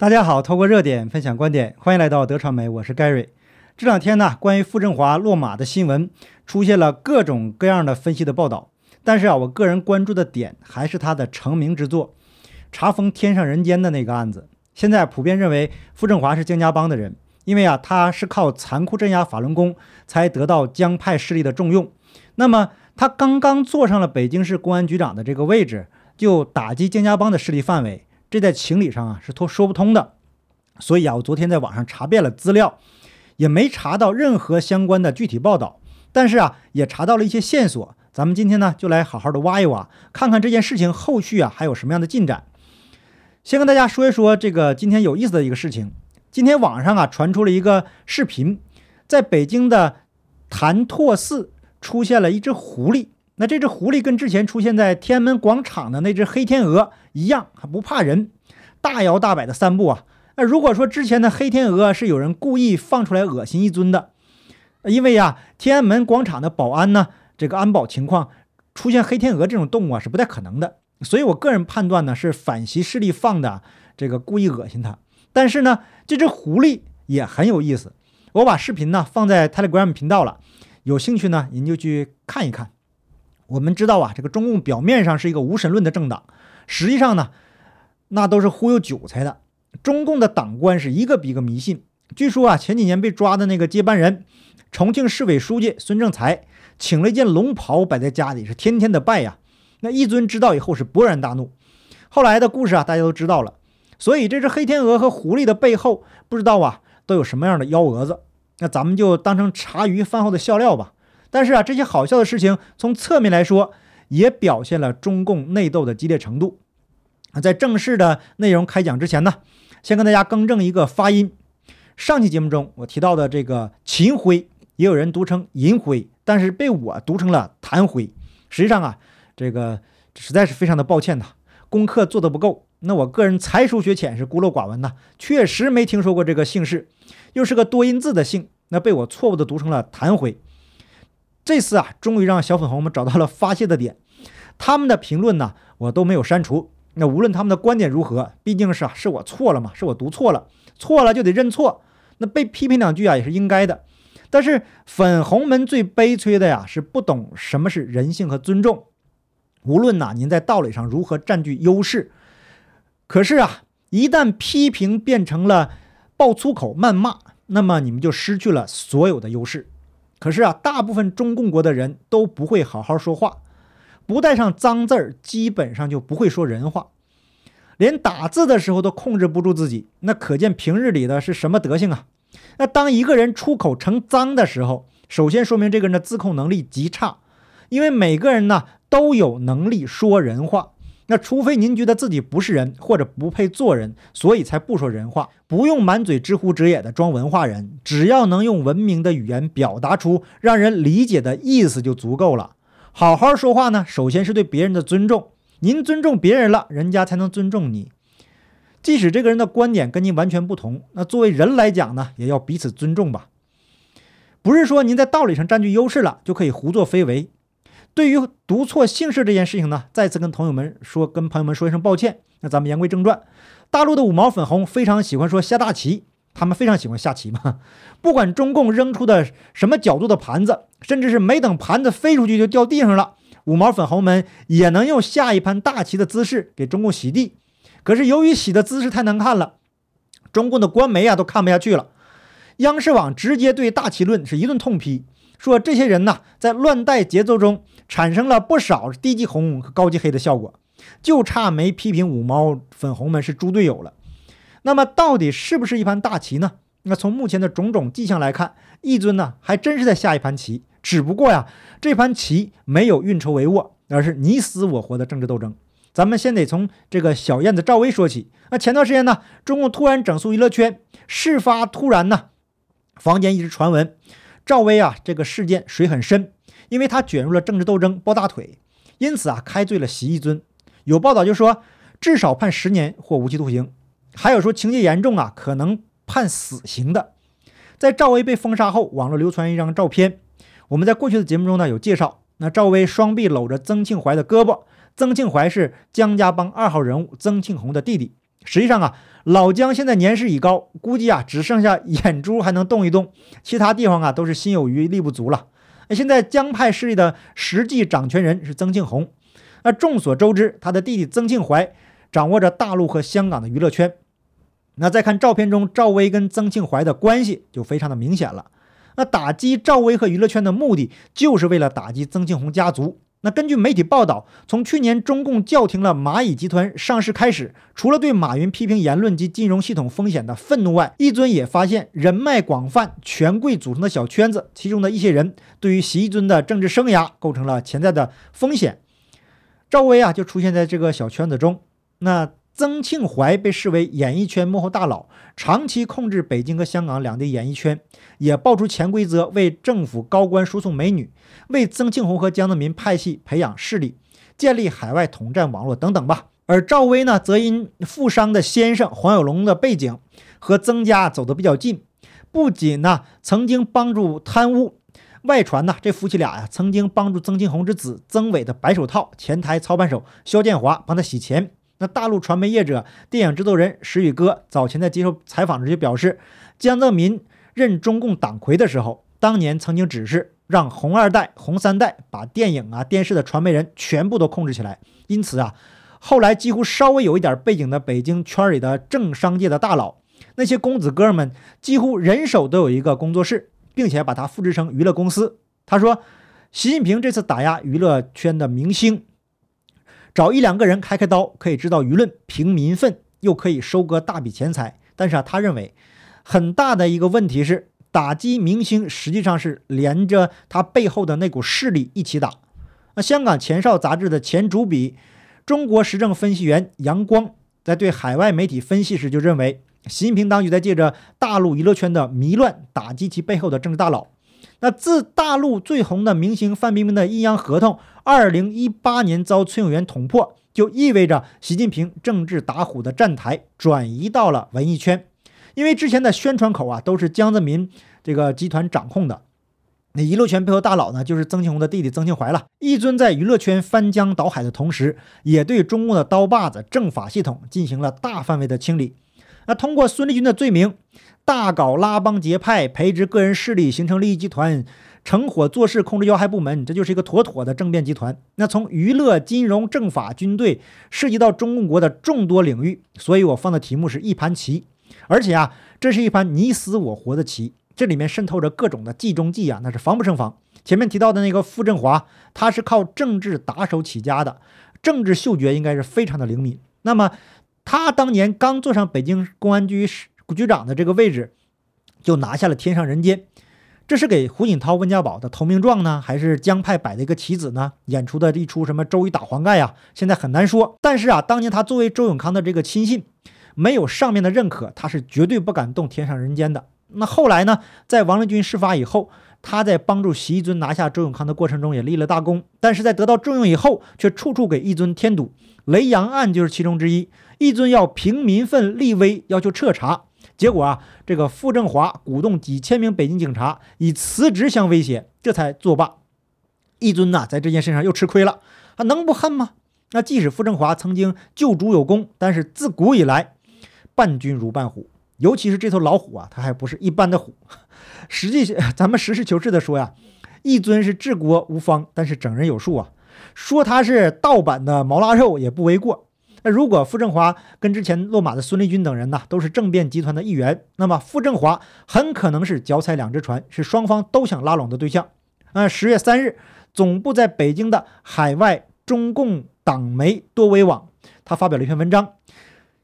大家好，透过热点分享观点，欢迎来到德传媒，我是 Gary。这两天呢，关于傅政华落马的新闻出现了各种各样的分析的报道，但是啊，我个人关注的点还是他的成名之作——查封天上人间的那个案子。现在普遍认为傅政华是江家帮的人，因为啊，他是靠残酷镇压法轮功才得到江派势力的重用。那么他刚刚坐上了北京市公安局长的这个位置，就打击江家帮的势力范围。这在情理上啊是说说不通的，所以啊，我昨天在网上查遍了资料，也没查到任何相关的具体报道，但是啊，也查到了一些线索。咱们今天呢，就来好好的挖一挖，看看这件事情后续啊还有什么样的进展。先跟大家说一说这个今天有意思的一个事情。今天网上啊传出了一个视频，在北京的潭柘寺出现了一只狐狸。那这只狐狸跟之前出现在天安门广场的那只黑天鹅一样，还不怕人，大摇大摆的散步啊。那如果说之前的黑天鹅是有人故意放出来恶心一尊的，因为呀，天安门广场的保安呢，这个安保情况出现黑天鹅这种动物啊是不太可能的。所以我个人判断呢，是反袭势力放的这个故意恶心它。但是呢，这只狐狸也很有意思，我把视频呢放在 Telegram 频道了，有兴趣呢您就去看一看。我们知道啊，这个中共表面上是一个无神论的政党，实际上呢，那都是忽悠韭菜的。中共的党官是一个比一个迷信。据说啊，前几年被抓的那个接班人，重庆市委书记孙政才，请了一件龙袍摆在家里，是天天的拜呀。那一尊知道以后是勃然大怒。后来的故事啊，大家都知道了。所以这只黑天鹅和狐狸的背后，不知道啊都有什么样的幺蛾子。那咱们就当成茶余饭后的笑料吧。但是啊，这些好笑的事情，从侧面来说，也表现了中共内斗的激烈程度。在正式的内容开讲之前呢，先跟大家更正一个发音。上期节目中我提到的这个秦晖，也有人读成银灰，但是被我读成了谭辉。实际上啊，这个实在是非常的抱歉呐，功课做得不够。那我个人才疏学浅，是孤陋寡闻呐，确实没听说过这个姓氏，又是个多音字的姓，那被我错误的读成了谭辉。这次啊，终于让小粉红们找到了发泄的点。他们的评论呢，我都没有删除。那无论他们的观点如何，毕竟是啊，是我错了嘛，是我读错了，错了就得认错。那被批评两句啊，也是应该的。但是粉红们最悲催的呀，是不懂什么是人性和尊重。无论呐，您在道理上如何占据优势，可是啊，一旦批评变成了爆粗口、谩骂，那么你们就失去了所有的优势。可是啊，大部分中共国的人都不会好好说话，不带上脏字儿，基本上就不会说人话，连打字的时候都控制不住自己，那可见平日里的是什么德行啊？那当一个人出口成脏的时候，首先说明这个人的自控能力极差，因为每个人呢都有能力说人话。那除非您觉得自己不是人或者不配做人，所以才不说人话，不用满嘴知乎者也的装文化人，只要能用文明的语言表达出让人理解的意思就足够了。好好说话呢，首先是对别人的尊重，您尊重别人了，人家才能尊重你。即使这个人的观点跟您完全不同，那作为人来讲呢，也要彼此尊重吧。不是说您在道理上占据优势了，就可以胡作非为。对于读错姓氏这件事情呢，再次跟朋友们说，跟朋友们说一声抱歉。那咱们言归正传，大陆的五毛粉红非常喜欢说下大棋，他们非常喜欢下棋嘛。不管中共扔出的什么角度的盘子，甚至是没等盘子飞出去就掉地上了，五毛粉红们也能用下一盘大棋的姿势给中共洗地。可是由于洗的姿势太难看了，中共的官媒啊都看不下去了，央视网直接对大棋论是一顿痛批。说这些人呢，在乱带节奏中产生了不少低级红和高级黑的效果，就差没批评五毛粉红们是猪队友了。那么，到底是不是一盘大棋呢？那从目前的种种迹象来看，一尊呢还真是在下一盘棋，只不过呀，这盘棋没有运筹帷幄，而是你死我活的政治斗争。咱们先得从这个小燕子赵薇说起。那前段时间呢，中共突然整肃娱乐圈，事发突然呢，坊间一直传闻。赵薇啊，这个事件水很深，因为她卷入了政治斗争，抱大腿，因此啊，开罪了习一尊。有报道就说至少判十年或无期徒刑，还有说情节严重啊，可能判死刑的。在赵薇被封杀后，网络流传一张照片，我们在过去的节目中呢有介绍。那赵薇双臂搂着曾庆怀的胳膊，曾庆怀是江家帮二号人物曾庆红的弟弟。实际上啊，老姜现在年事已高，估计啊只剩下 眼珠还能动一动，其他地方啊都是心有余力不足了。那现在江派势力的实际掌权人是曾庆红。那众所周知，他的弟弟曾庆怀掌握着大陆和香港的娱乐圈。那再看照片中赵薇跟曾庆怀的关系，就非常的明显了。那打击赵薇和娱乐圈的目的，就是为了打击曾庆红家族。那根据媒体报道，从去年中共叫停了蚂蚁集团上市开始，除了对马云批评言论及金融系统风险的愤怒外，一尊也发现人脉广泛、权贵组成的小圈子，其中的一些人对于习一尊的政治生涯构成了潜在的风险。赵薇啊，就出现在这个小圈子中。那曾庆怀被视为演艺圈幕后大佬，长期控制北京和香港两地演艺圈，也爆出潜规则，为政府高官输送美女，为曾庆红和江泽民派系培养势力，建立海外统战网络等等吧。而赵薇呢，则因富商的先生黄有龙的背景和曾家走得比较近，不仅呢曾经帮助贪污。外传呢，这夫妻俩呀，曾经帮助曾庆红之子曾伟的白手套前台操盘手肖建华帮他洗钱。那大陆传媒业者、电影制作人石宇哥早前在接受采访时就表示，江泽民任中共党魁的时候，当年曾经指示让红二代、红三代把电影啊、电视的传媒人全部都控制起来。因此啊，后来几乎稍微有一点背景的北京圈里的政商界的大佬，那些公子哥们几乎人手都有一个工作室。并且把它复制成娱乐公司。他说，习近平这次打压娱乐圈的明星，找一两个人开开刀，可以制造舆论、平民愤，又可以收割大笔钱财。但是啊，他认为很大的一个问题是，打击明星实际上是连着他背后的那股势力一起打。那香港前哨杂志的前主笔、中国时政分析员杨光在对海外媒体分析时就认为。习近平当局在借着大陆娱乐圈的迷乱打击其背后的政治大佬。那自大陆最红的明星范冰冰的阴阳合同，二零一八年遭崔永元捅破，就意味着习近平政治打虎的站台转移到了文艺圈。因为之前的宣传口啊都是江泽民这个集团掌控的，那娱乐圈背后大佬呢就是曾庆红的弟弟曾庆怀了。一尊在娱乐圈翻江倒海的同时，也对中共的刀把子政法系统进行了大范围的清理。那通过孙立军的罪名，大搞拉帮结派，培植个人势力，形成利益集团，成伙做事，控制要害部门，这就是一个妥妥的政变集团。那从娱乐、金融、政法、军队，涉及到中共国的众多领域，所以我放的题目是一盘棋，而且啊，这是一盘你死我活的棋，这里面渗透着各种的计中计啊，那是防不胜防。前面提到的那个傅政华，他是靠政治打手起家的，政治嗅觉应该是非常的灵敏。那么。他当年刚坐上北京公安局局长的这个位置，就拿下了《天上人间》，这是给胡锦涛、温家宝的投名状呢，还是江派摆的一个棋子呢？演出的一出什么周瑜打黄盖呀？现在很难说。但是啊，当年他作为周永康的这个亲信，没有上面的认可，他是绝对不敢动《天上人间》的。那后来呢，在王立军事发以后，他在帮助习一尊拿下周永康的过程中也立了大功，但是在得到重用以后，却处处给一尊添堵。雷洋案就是其中之一。一尊要平民愤立威，要求彻查，结果啊，这个傅政华鼓动几千名北京警察以辞职相威胁，这才作罢。一尊呐，在这件事上又吃亏了，他能不恨吗？那即使傅政华曾经救主有功，但是自古以来，伴君如伴虎，尤其是这头老虎啊，它还不是一般的虎。实际咱们实事求是的说呀，一尊是治国无方，但是整人有术啊，说他是盗版的毛腊肉也不为过。那如果傅政华跟之前落马的孙立军等人呢，都是政变集团的一员，那么傅政华很可能是脚踩两只船，是双方都想拉拢的对象。啊，十月三日，总部在北京的海外中共党媒多维网，他发表了一篇文章：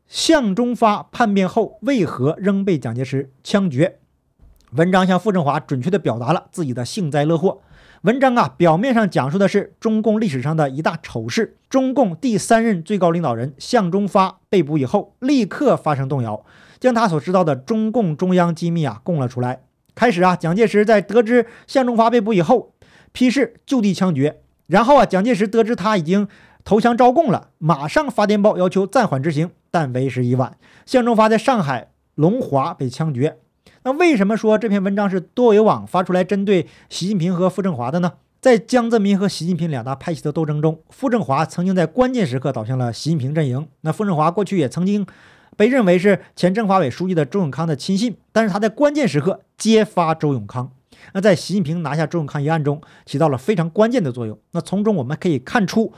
向忠发叛变后为何仍被蒋介石枪决？文章向傅政华准确地表达了自己的幸灾乐祸。文章啊，表面上讲述的是中共历史上的一大丑事。中共第三任最高领导人向忠发被捕以后，立刻发生动摇，将他所知道的中共中央机密啊供了出来。开始啊，蒋介石在得知向忠发被捕以后，批示就地枪决。然后啊，蒋介石得知他已经投降招供了，马上发电报要求暂缓执行，但为时已晚。向忠发在上海龙华被枪决。那为什么说这篇文章是多维网发出来针对习近平和傅政华的呢？在江泽民和习近平两大派系的斗争中，傅政华曾经在关键时刻倒向了习近平阵营。那傅政华过去也曾经被认为是前政法委书记的周永康的亲信，但是他在关键时刻揭发周永康，那在习近平拿下周永康一案中起到了非常关键的作用。那从中我们可以看出，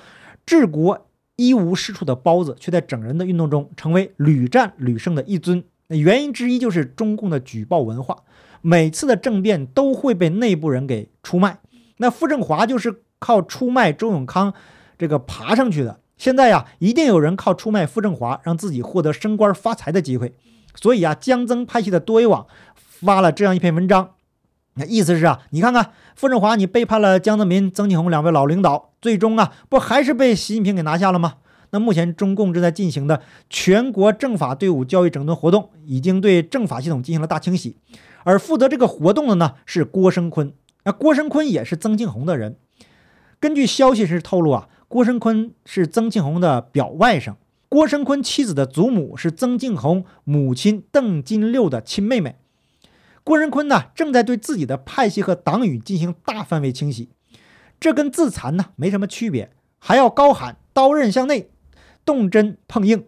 治国一无是处的包子，却在整人的运动中成为屡战屡胜的一尊。那原因之一就是中共的举报文化，每次的政变都会被内部人给出卖。那傅政华就是靠出卖周永康这个爬上去的。现在呀，一定有人靠出卖傅政华，让自己获得升官发财的机会。所以啊，江曾派系的多维网发了这样一篇文章，那意思是啊，你看看傅政华，你背叛了江泽民、曾庆红两位老领导，最终啊，不还是被习近平给拿下了吗？那目前中共正在进行的全国政法队伍教育整顿活动，已经对政法系统进行了大清洗，而负责这个活动的呢是郭声琨。那郭声琨也是曾庆红的人，根据消息是透露啊。郭声琨是曾庆红的表外甥，郭声琨妻子的祖母是曾庆红母亲邓金六的亲妹妹。郭声琨呢，正在对自己的派系和党羽进行大范围清洗，这跟自残呢没什么区别，还要高喊刀刃向内，动真碰硬。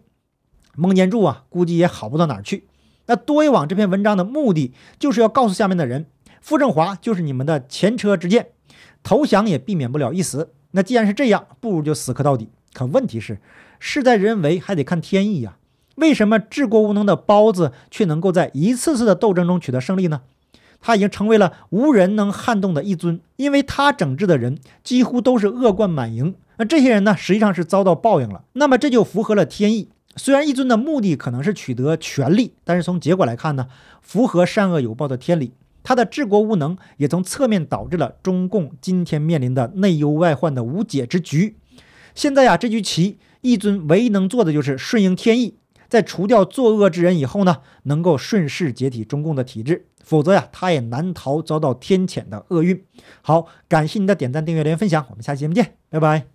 孟建柱啊，估计也好不到哪儿去。那多一网这篇文章的目的，就是要告诉下面的人，傅政华就是你们的前车之鉴，投降也避免不了一死。那既然是这样，不如就死磕到底。可问题是，事在人为，还得看天意呀。为什么治国无能的包子却能够在一次次的斗争中取得胜利呢？他已经成为了无人能撼动的一尊，因为他整治的人几乎都是恶贯满盈。那这些人呢，实际上是遭到报应了。那么这就符合了天意。虽然一尊的目的可能是取得权力，但是从结果来看呢，符合善恶有报的天理。他的治国无能，也从侧面导致了中共今天面临的内忧外患的无解之局。现在呀，这局棋，一尊唯一能做的就是顺应天意，在除掉作恶之人以后呢，能够顺势解体中共的体制，否则呀，他也难逃遭到天谴的厄运。好，感谢您的点赞、订阅、留言、分享，我们下期节目见，拜拜。